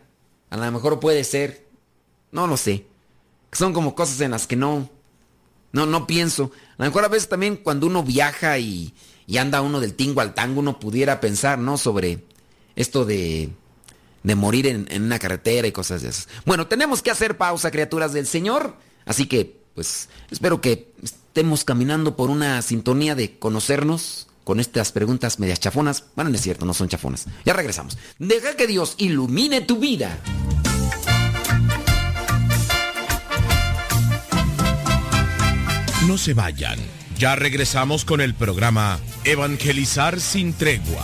a lo mejor puede ser. No lo sé. Son como cosas en las que no, no, no pienso. A lo mejor a veces también cuando uno viaja y, anda uno del tingo al tango, uno pudiera pensar, ¿no? Sobre esto de, de morir en, en, una carretera y cosas de esas. Bueno, tenemos que hacer pausa, criaturas del Señor. Así que, pues, espero que estemos caminando por una sintonía de conocernos con estas preguntas medias chafonas. Bueno, no es cierto, no son chafonas. Ya regresamos. Deja que Dios ilumine tu vida. No se vayan. Ya regresamos con el programa Evangelizar sin tregua.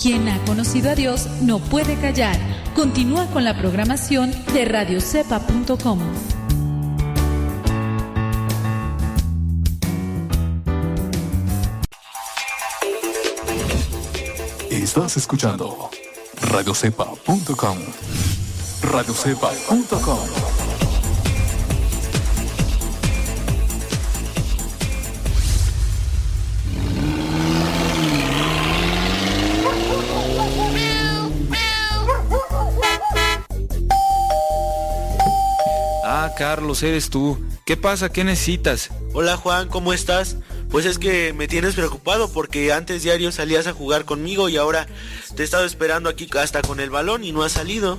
Quien ha conocido a Dios no puede callar. Continúa con la programación de radiocepa.com. Estás escuchando radiocepa.com. radiocepa.com. Carlos, eres tú. ¿Qué pasa? ¿Qué necesitas? Hola Juan, ¿cómo estás? Pues es que me tienes preocupado porque antes diario salías a jugar conmigo y ahora te he estado esperando aquí hasta con el balón y no has salido.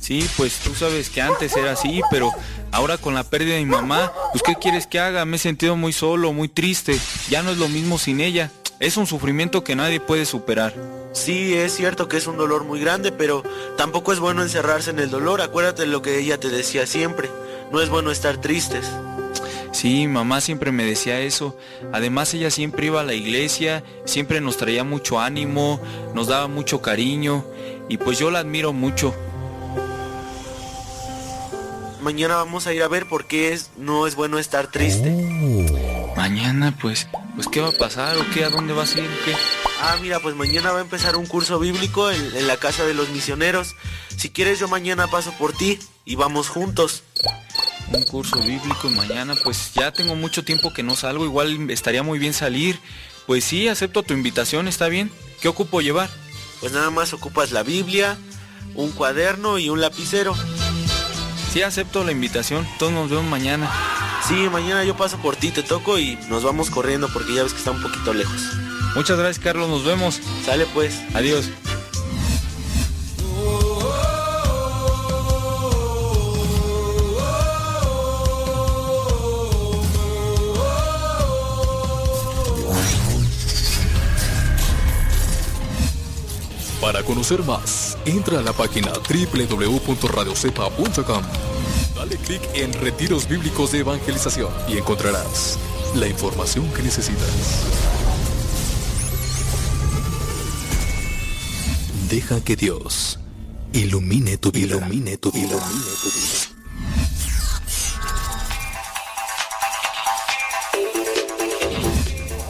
Sí, pues tú sabes que antes era así, pero ahora con la pérdida de mi mamá, pues ¿qué quieres que haga? Me he sentido muy solo, muy triste. Ya no es lo mismo sin ella. Es un sufrimiento que nadie puede superar. Sí, es cierto que es un dolor muy grande, pero tampoco es bueno encerrarse en el dolor. Acuérdate de lo que ella te decía siempre no es bueno estar tristes. Sí, mamá siempre me decía eso. Además ella siempre iba a la iglesia, siempre nos traía mucho ánimo, nos daba mucho cariño y pues yo la admiro mucho. Mañana vamos a ir a ver por qué es, no es bueno estar triste. Oh. Mañana pues, pues ¿qué va a pasar o qué? ¿A dónde vas a ir? ¿Qué? Ah, mira, pues mañana va a empezar un curso bíblico en, en la casa de los misioneros. Si quieres yo mañana paso por ti y vamos juntos. Un curso bíblico mañana, pues ya tengo mucho tiempo que no salgo, igual estaría muy bien salir. Pues sí, acepto tu invitación, está bien. ¿Qué ocupo llevar? Pues nada más ocupas la Biblia, un cuaderno y un lapicero. Sí, acepto la invitación. Todos nos vemos mañana. Sí, mañana yo paso por ti, te toco y nos vamos corriendo porque ya ves que está un poquito lejos. Muchas gracias, Carlos. Nos vemos. Sale pues. Adiós. Conocer más, entra a la página www.radiocepa.com. Dale clic en Retiros Bíblicos de Evangelización y encontrarás la información que necesitas. Deja que Dios ilumine tu vida. Ilumine tu vida. Ilumine tu vida.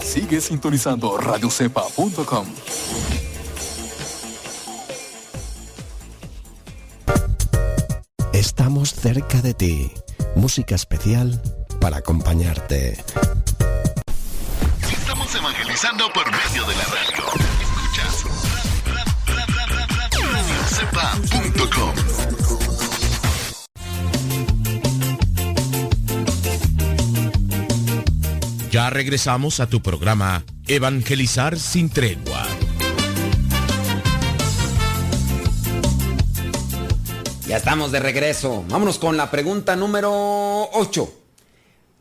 Sigue sintonizando radiocepa.com. Estamos cerca de ti. Música especial para acompañarte. Estamos evangelizando por medio de la radio. Escuchas radiocepa.com. Ya regresamos a tu programa Evangelizar sin tregua. Ya estamos de regreso. Vámonos con la pregunta número 8.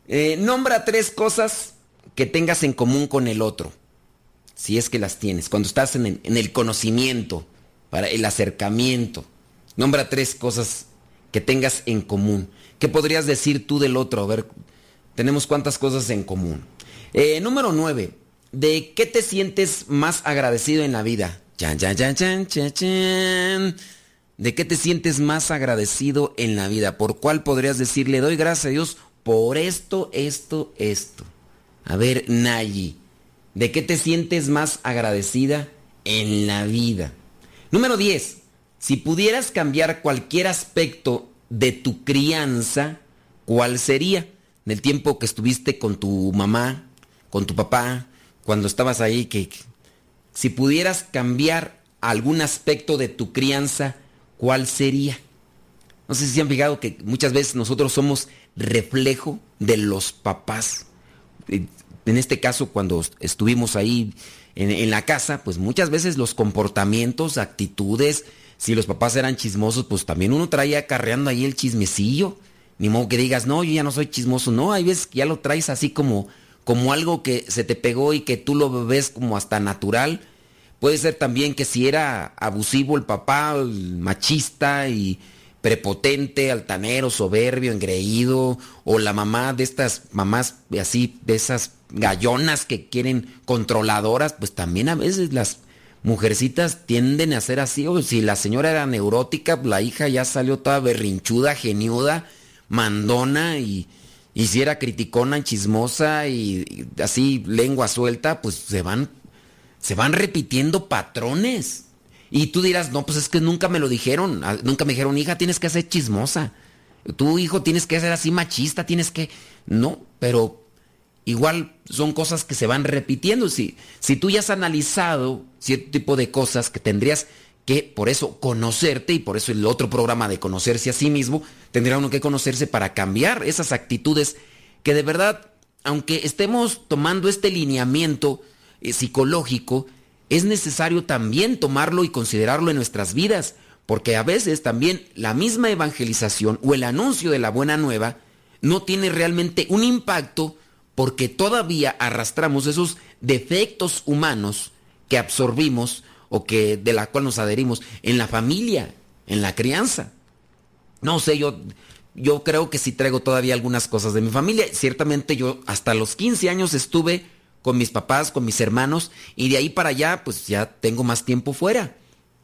Eh, nombra tres cosas que tengas en común con el otro. Si es que las tienes. Cuando estás en el, en el conocimiento, para el acercamiento. Nombra tres cosas que tengas en común. ¿Qué podrías decir tú del otro? A ver, tenemos cuántas cosas en común. Eh, número 9. ¿De qué te sientes más agradecido en la vida? Chan, chan, chan, chan, chan, chan. ¿De qué te sientes más agradecido en la vida? ¿Por cuál podrías decirle, doy gracias a Dios por esto, esto, esto? A ver, Nayi, ¿de qué te sientes más agradecida en la vida? Número 10. Si pudieras cambiar cualquier aspecto de tu crianza, ¿cuál sería? Del tiempo que estuviste con tu mamá, con tu papá, cuando estabas ahí, que si pudieras cambiar algún aspecto de tu crianza, ¿cuál sería? No sé si se han fijado que muchas veces nosotros somos reflejo de los papás. En este caso, cuando estuvimos ahí en, la casa, pues muchas veces los comportamientos, actitudes, si los papás eran chismosos, pues también uno traía acarreando ahí el chismecillo. Ni modo que digas, no, yo ya no soy chismoso. No, hay veces que ya lo traes así como, como algo que se te pegó y que tú lo ves como hasta natural. Puede ser también que si era abusivo el papá, machista y prepotente, altanero, soberbio, engreído, o la mamá de estas mamás así, de esas gallonas que quieren controladoras, pues también a veces las mujercitas tienden a ser así, o si la señora era neurótica, la hija ya salió toda berrinchuda, geniuda, mandona y, y si era criticona, chismosa y, y así lengua suelta, pues se van se van repitiendo patrones. Y tú dirás, no, pues es que nunca me lo dijeron. Nunca me dijeron, hija, tienes que ser chismosa. Tu hijo tienes que ser así machista, tienes que... No, pero igual son cosas que se van repitiendo. Si, si tú ya has analizado cierto tipo de cosas que tendrías que, por eso, conocerte, y por eso el otro programa de conocerse a sí mismo, tendría uno que conocerse para cambiar esas actitudes que de verdad, aunque estemos tomando este lineamiento, psicológico, es necesario también tomarlo y considerarlo en nuestras vidas, porque a veces también la misma evangelización o el anuncio de la buena nueva no tiene realmente un impacto porque todavía arrastramos esos defectos humanos que absorbimos o que de la cual nos adherimos en la familia, en la crianza. No sé, yo yo creo que sí traigo todavía algunas cosas de mi familia. Ciertamente yo hasta los 15 años estuve con mis papás, con mis hermanos, y de ahí para allá, pues ya tengo más tiempo fuera.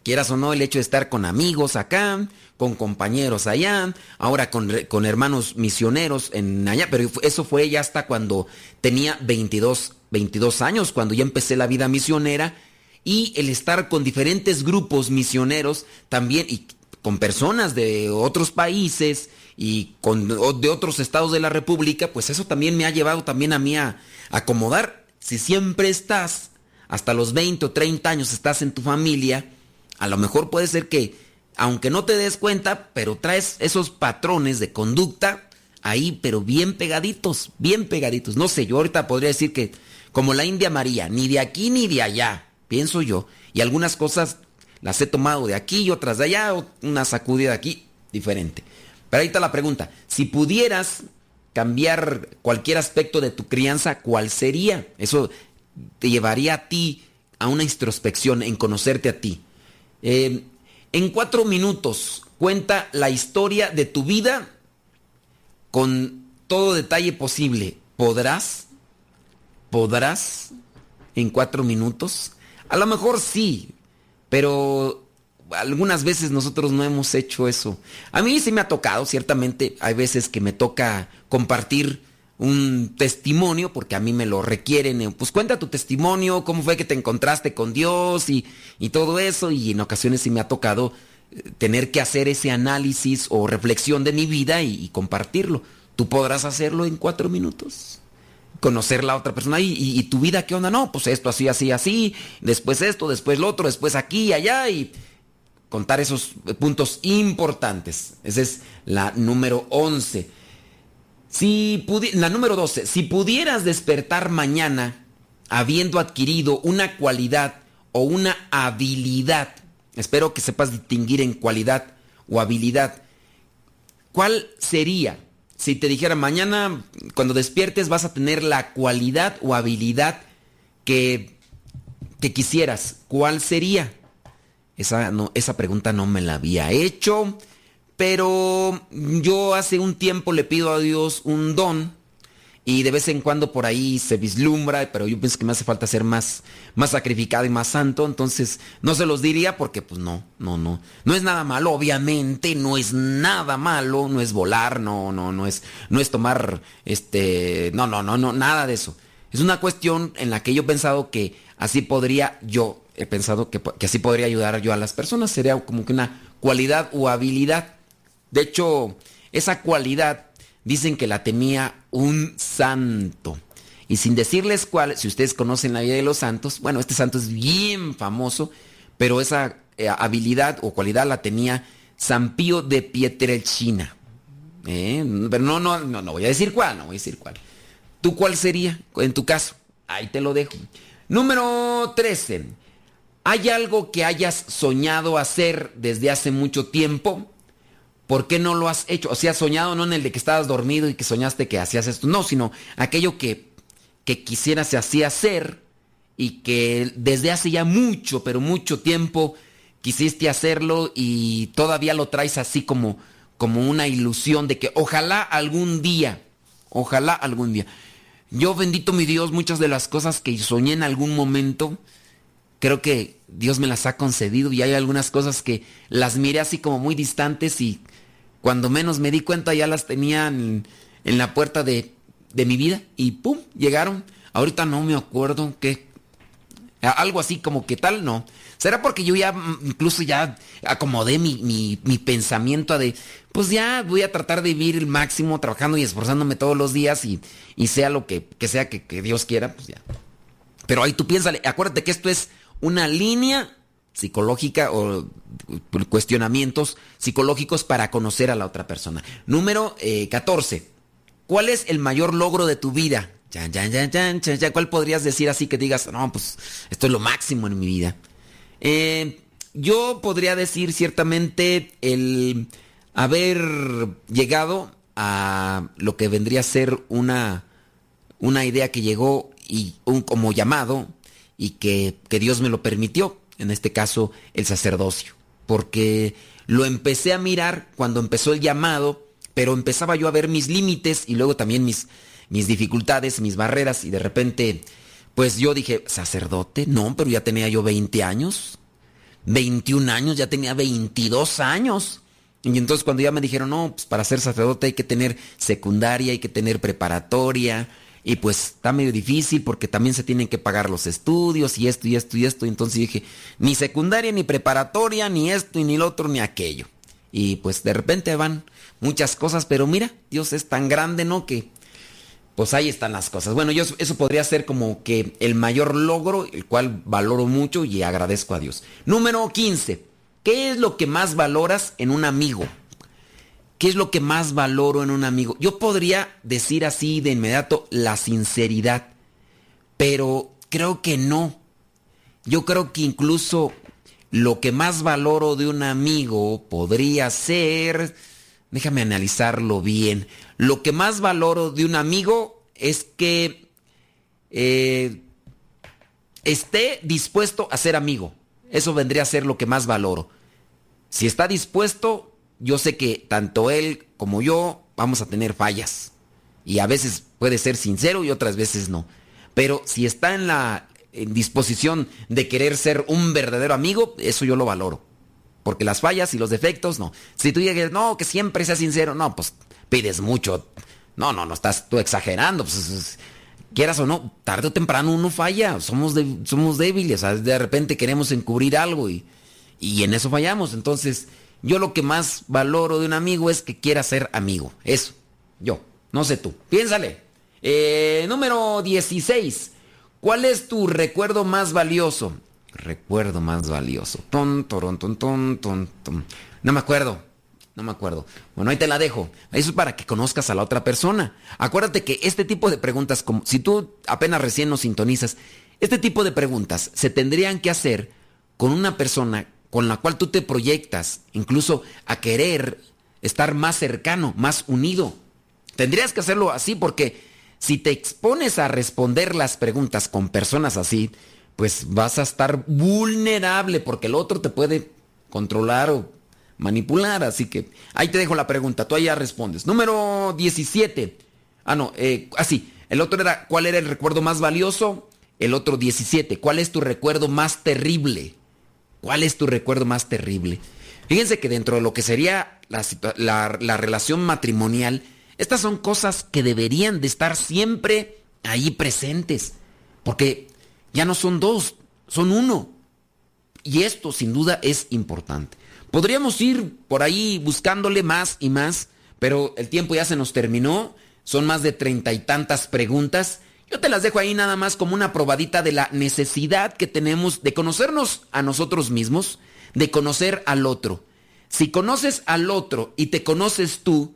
Quieras o no, el hecho de estar con amigos acá, con compañeros allá, ahora con, con hermanos misioneros en allá, pero eso fue ya hasta cuando tenía 22 22 años cuando ya empecé la vida misionera y el estar con diferentes grupos misioneros también y con personas de otros países y con de otros estados de la República, pues eso también me ha llevado también a mí a acomodar. Si siempre estás, hasta los 20 o 30 años estás en tu familia, a lo mejor puede ser que, aunque no te des cuenta, pero traes esos patrones de conducta ahí, pero bien pegaditos, bien pegaditos. No sé, yo ahorita podría decir que como la India María, ni de aquí ni de allá, pienso yo. Y algunas cosas las he tomado de aquí y otras de allá, una sacudida aquí, diferente. Pero ahí está la pregunta. Si pudieras cambiar cualquier aspecto de tu crianza, ¿cuál sería? Eso te llevaría a ti a una introspección, en conocerte a ti. Eh, en cuatro minutos, cuenta la historia de tu vida con todo detalle posible. ¿Podrás? ¿Podrás? En cuatro minutos. A lo mejor sí, pero algunas veces nosotros no hemos hecho eso. A mí sí me ha tocado, ciertamente, hay veces que me toca compartir un testimonio, porque a mí me lo requieren, pues cuenta tu testimonio, cómo fue que te encontraste con Dios y, todo eso, y en ocasiones sí me ha tocado eh, tener que hacer ese análisis o reflexión de mi vida y, compartirlo. ¿Tú podrás hacerlo en cuatro minutos? Conocer la otra persona y, y, tu vida, ¿qué onda? No, pues esto así, así, así, después esto, después lo otro, después aquí y allá y contar esos puntos importantes. Esa es la número 11. Si la número 12, si pudieras despertar mañana habiendo adquirido una cualidad o una habilidad, espero que sepas distinguir en cualidad o habilidad, ¿cuál sería? Si te dijera mañana cuando despiertes vas a tener la cualidad o habilidad que, que quisieras, ¿cuál sería? Esa, no, esa pregunta no me la había hecho, pero yo hace un tiempo le pido a Dios un don y de vez en cuando por ahí se vislumbra, pero yo pienso que me hace falta ser más, más sacrificado y más santo, entonces no se los diría porque pues no, no, no, no es nada malo, obviamente no es nada malo, no es volar, no, no, no es, no es tomar, este, no, no, no, no, nada de eso. Es una cuestión en la que yo he pensado que así podría yo he pensado que, así podría ayudar yo a las personas. Sería como que una cualidad o habilidad. De hecho, esa cualidad dicen que la tenía un santo. Y sin decirles cuál, si ustedes conocen la vida de los santos, bueno, este santo es bien famoso, pero esa eh, habilidad o cualidad la tenía San Pío de Pietrelcina. ¿Eh? Pero no, no, no, no voy a decir cuál, no voy a decir cuál. ¿Tú cuál sería en tu caso? Ahí te lo dejo. Número 13. ¿Hay algo que hayas soñado hacer desde hace mucho tiempo? ¿Por qué no lo has hecho? O sea, soñado no en el de que estabas dormido y que soñaste que hacías esto, no, sino aquello que, que quisieras así hacer y que desde hace ya mucho, pero mucho tiempo quisiste hacerlo y todavía lo traes así como, como una ilusión de que ojalá algún día, ojalá algún día. Yo bendito mi Dios, muchas de las cosas que soñé en algún momento, creo que Dios me las ha concedido y hay algunas cosas que las miré así como muy distantes y cuando menos me di cuenta ya las tenían en, la puerta de, mi vida y ¡pum! llegaron. Ahorita no me acuerdo qué. Algo así como que tal, no. ¿Será porque yo ya incluso ya acomodé mi, pensamiento a de, pues ya voy a tratar de vivir el máximo trabajando y esforzándome todos los días y, sea lo que, sea que, que Dios quiera, pues ya. Pero ahí tú piénsale, acuérdate que esto es una línea psicológica o cuestionamientos psicológicos para conocer a la otra persona. Número 14. Eh, ¿Cuál es el mayor logro de tu vida? ¿Cuál podrías decir así que digas, no, pues esto es lo máximo en mi vida? Eh, yo podría decir ciertamente el haber llegado a lo que vendría a ser una, una idea que llegó y un como llamado y que, Dios me lo permitió, en este caso el sacerdocio, porque lo empecé a mirar cuando empezó el llamado, pero empezaba yo a ver mis límites y luego también mis, mis dificultades, mis barreras y de repente, pues yo dije, sacerdote, no, pero ya tenía yo 20 años, 21 años, ya tenía 22 años. Y entonces cuando ya me dijeron, no, pues para ser sacerdote hay que tener secundaria, hay que tener preparatoria, y pues está medio difícil porque también se tienen que pagar los estudios y esto y esto y esto. Entonces dije, ni secundaria, ni preparatoria, ni esto y ni lo otro, ni aquello. Y pues de repente van muchas cosas, pero mira, Dios es tan grande, ¿no? Que pues ahí están las cosas. Bueno, yo eso podría ser como que el mayor logro, el cual valoro mucho y agradezco a Dios. Número 15. ¿Qué es lo que más valoras en un amigo? ¿Qué es lo que más valoro en un amigo? Yo podría decir así de inmediato la sinceridad, pero creo que no. Yo creo que incluso lo que más valoro de un amigo podría ser, déjame analizarlo bien, lo que más valoro de un amigo es que eh, esté dispuesto a ser amigo. Eso vendría a ser lo que más valoro. Si está dispuesto, yo sé que tanto él como yo vamos a tener fallas. Y a veces puede ser sincero y otras veces no. Pero si está en la disposición de querer ser un verdadero amigo, eso yo lo valoro. Porque las fallas y los defectos, no. Si tú llegas, no, que siempre sea sincero, no, pues pides mucho. No, no, no estás tú exagerando. Pues, quieras o no, tarde o temprano uno falla. Somos, somos débiles. De repente queremos encubrir algo y, y en eso fallamos. Entonces, yo lo que más valoro de un amigo es que quiera ser amigo. Eso. Yo. No sé tú. Piénsale. Eh, número 16. ¿Cuál es tu recuerdo más valioso? Recuerdo más valioso. Ton, ton, ton, ton, ton, ton. No me acuerdo. No me acuerdo. Bueno, ahí te la dejo. Eso es para que conozcas a la otra persona. Acuérdate que este tipo de preguntas, como si tú apenas recién nos sintonizas, este tipo de preguntas se tendrían que hacer con una persona con la cual tú te proyectas, incluso a querer estar más cercano, más unido. Tendrías que hacerlo así porque si te expones a responder las preguntas con personas así, pues vas a estar vulnerable porque el otro te puede controlar o manipular. Así que ahí te dejo la pregunta, tú ya respondes. Número 17. Ah, no, eh, así. Ah, el otro era, ¿cuál era el recuerdo más valioso? El otro 17. ¿Cuál es tu recuerdo más terrible? ¿Cuál es tu recuerdo más terrible? Fíjense que dentro de lo que sería la, relación matrimonial, estas son cosas que deberían de estar siempre ahí presentes. Porque ya no son dos, son uno. Y esto sin duda es importante. Podríamos ir por ahí buscándole más y más, pero el tiempo ya se nos terminó. Son más de treinta y tantas preguntas yo te las dejo ahí nada más como una probadita de la necesidad que tenemos de conocernos a nosotros mismos, de conocer al otro. Si conoces al otro y te conoces tú,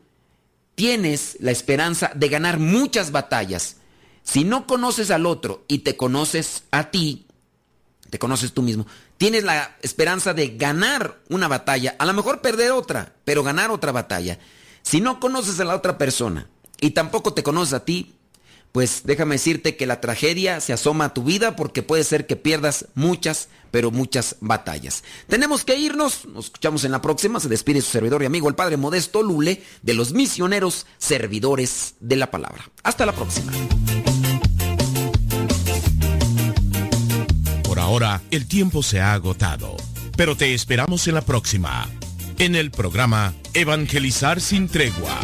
tienes la esperanza de ganar muchas batallas. Si no conoces al otro y te conoces a ti, te conoces tú mismo, tienes la esperanza de ganar una batalla, a lo mejor perder otra, pero ganar otra batalla. Si no conoces a la otra persona y tampoco te conoces a ti, pues déjame decirte que la tragedia se asoma a tu vida porque puede ser que pierdas muchas, pero muchas batallas. Tenemos que irnos, nos escuchamos en la próxima, se despide su servidor y amigo el Padre Modesto Lule de los misioneros servidores de la palabra. Hasta la próxima. Por ahora, el tiempo se ha agotado, pero te esperamos en la próxima, en el programa Evangelizar sin tregua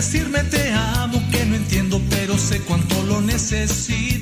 decirme te amo que no entiendo, pero sé cuánto lo necesito.